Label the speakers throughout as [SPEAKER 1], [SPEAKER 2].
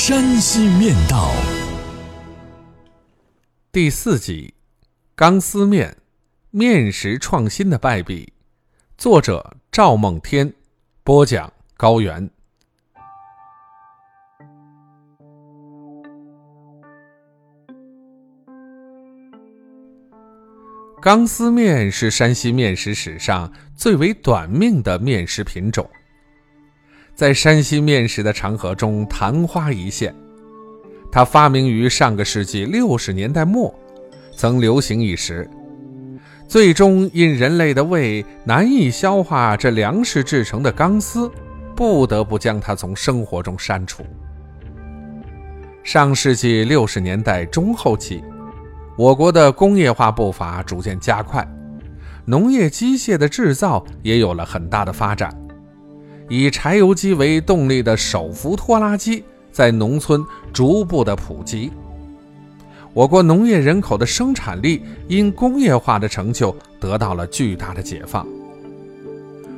[SPEAKER 1] 山西面道》
[SPEAKER 2] 第四集：钢丝面，面食创新的败笔。作者：赵梦天，播讲：高原。钢丝面是山西面食史上最为短命的面食品种，在山西面食的长河中昙花一现。它发明于上个世纪六十年代末，曾流行一时，最终因人类的胃难以消化这粮食制成的钢丝，不得不将它从生活中删除。上世纪六十年代中后期。我国的工业化步伐逐渐加快，农业机械的制造也有了很大的发展。以柴油机为动力的手扶拖拉机在农村逐步的普及，我国农业人口的生产力因工业化的成就得到了巨大的解放。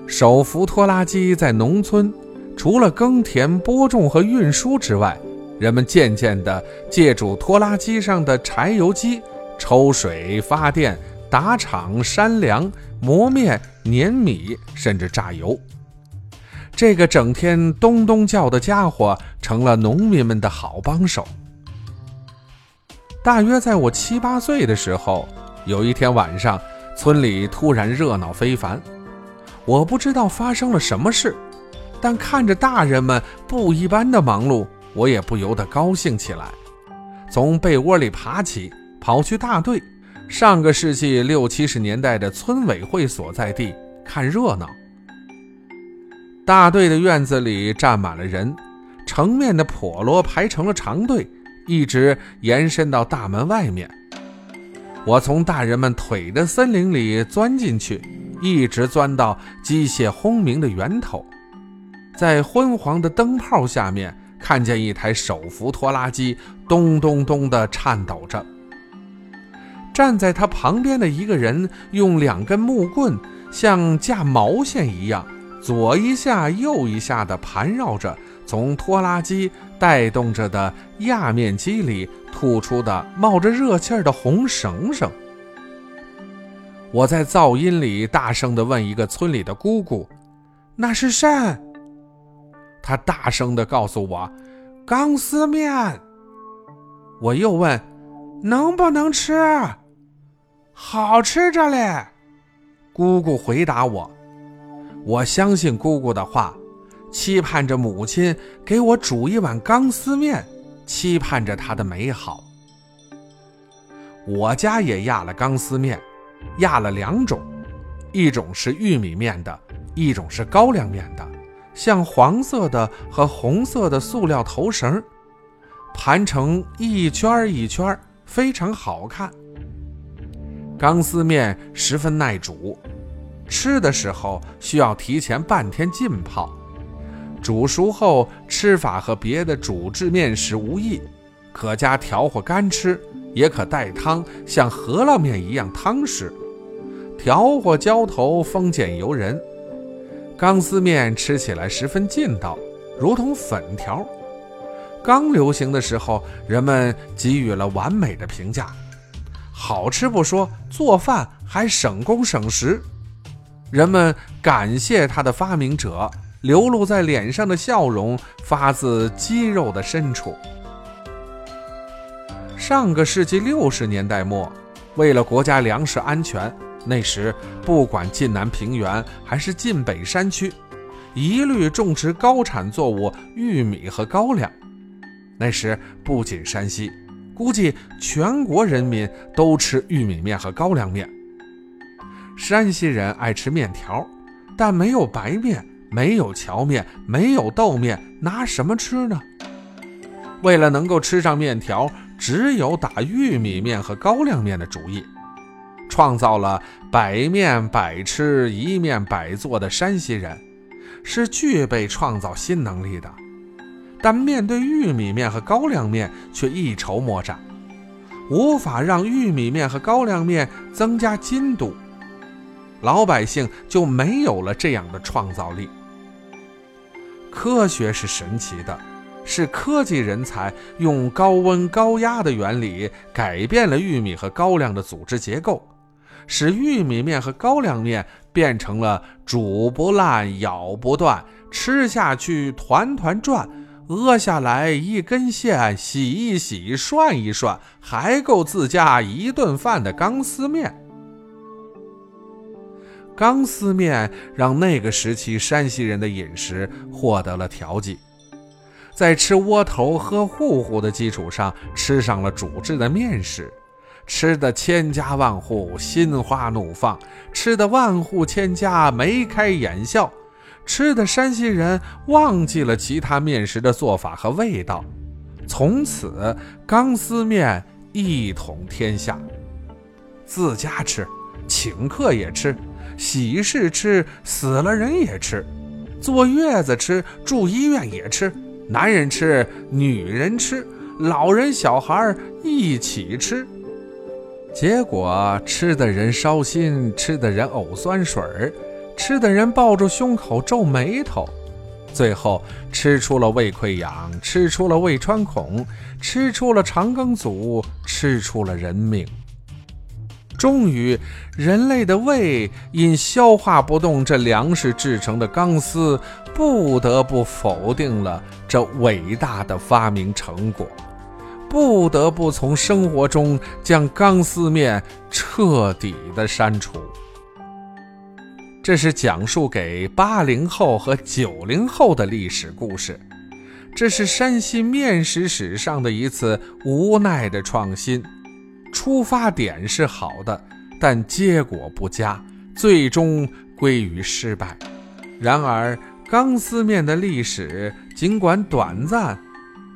[SPEAKER 2] 手扶拖拉机在农村除了耕田、播种和运输之外，人们渐渐地借助拖拉机上的柴油机抽水、发电、打场、山粮、磨面、碾米，甚至榨油。这个整天咚咚叫的家伙成了农民们的好帮手。大约在我七八岁的时候，有一天晚上，村里突然热闹非凡。我不知道发生了什么事，但看着大人们不一般的忙碌。我也不由得高兴起来，从被窝里爬起，跑去大队（上个世纪六七十年代的村委会所在地）看热闹。大队的院子里站满了人，成面的笸箩排成了长队，一直延伸到大门外面。我从大人们腿的森林里钻进去，一直钻到机械轰鸣的源头，在昏黄的灯泡下面。看见一台手扶拖拉机咚咚咚地颤抖着，站在他旁边的一个人用两根木棍像架毛线一样，左一下右一下地盘绕着从拖拉机带动着的压面机里吐出的冒着热气的红绳绳。我在噪音里大声地问一个村里的姑姑：“那是甚？”他大声地告诉我：“钢丝面。”我又问：“能不能吃？”“好吃着嘞。”姑姑回答我。我相信姑姑的话，期盼着母亲给我煮一碗钢丝面，期盼着她的美好。我家也压了钢丝面，压了两种，一种是玉米面的，一种是高粱面的。像黄色的和红色的塑料头绳，盘成一圈一圈，非常好看。钢丝面十分耐煮，吃的时候需要提前半天浸泡。煮熟后吃法和别的煮制面食无异，可加调和干吃，也可带汤，像饸饹面一样汤食。调和浇头，丰俭由人。钢丝面吃起来十分劲道，如同粉条。刚流行的时候，人们给予了完美的评价，好吃不说，做饭还省工省时。人们感谢它的发明者，流露在脸上的笑容发自肌肉的深处。上个世纪六十年代末，为了国家粮食安全。那时，不管晋南平原还是晋北山区，一律种植高产作物玉米和高粱。那时不仅山西，估计全国人民都吃玉米面和高粱面。山西人爱吃面条，但没有白面，没有荞面，没有豆面，拿什么吃呢？为了能够吃上面条，只有打玉米面和高粱面的主意，创造了百面百吃、一面百做的山西人，是具备创造新能力的。但面对玉米面和高粱面却一筹莫展，无法让玉米面和高粱面增加筋度，老百姓就没有了这样的创造力。科学是神奇的，是科技人才用高温高压的原理改变了玉米和高粱的组织结构，使玉米面和高粱面变成了煮不烂、咬不断、吃下去团团转、饿下来一根线、洗一洗、涮一涮还够自家一顿饭的钢丝面。钢丝面让那个时期山西人的饮食获得了调剂，在吃窝头喝糊糊的基础上，吃上了煮制的面食，吃的千家万户心花怒放，吃的万户千家眉开眼笑，吃的山西人忘记了其他面食的做法和味道，从此钢丝面一统天下，自家吃，请客也吃。喜事吃，死了人也吃；坐月子吃，住医院也吃。男人吃，女人吃，老人小孩一起吃。结果吃的人烧心，吃的人呕酸水，吃的人抱住胸口皱眉头，最后吃出了胃溃疡，吃出了胃穿孔，吃出了肠梗阻，吃出了人命。终于，人类的胃因消化不动这粮食制成的钢丝，不得不否定了这伟大的发明成果，不得不从生活中将钢丝面彻底的删除。这是讲述给八零后和九零后的历史故事，这是山西面食史上的一次无奈的创新。出发点是好的，但结果不佳，最终归于失败。然而，钢丝面的历史尽管短暂，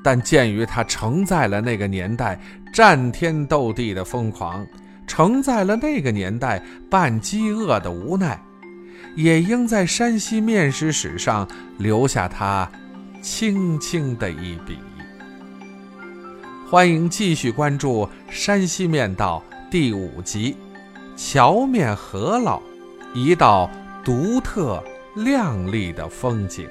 [SPEAKER 2] 但鉴于它承载了那个年代战天斗地的疯狂，承载了那个年代半饥饿的无奈，也应在山西面食史上留下它轻轻的一笔。欢迎继续关注《山西面道》第五集《桥面饸饹》，一道独特亮丽的风景。